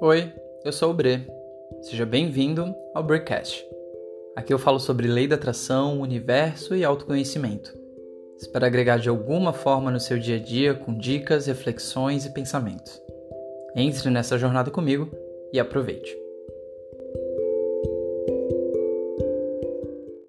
Oi, eu sou o Bre. Seja bem-vindo ao Brecast. Aqui eu falo sobre lei da atração, universo e autoconhecimento. Espero agregar de alguma forma no seu dia a dia com dicas, reflexões e pensamentos. Entre nessa jornada comigo e aproveite.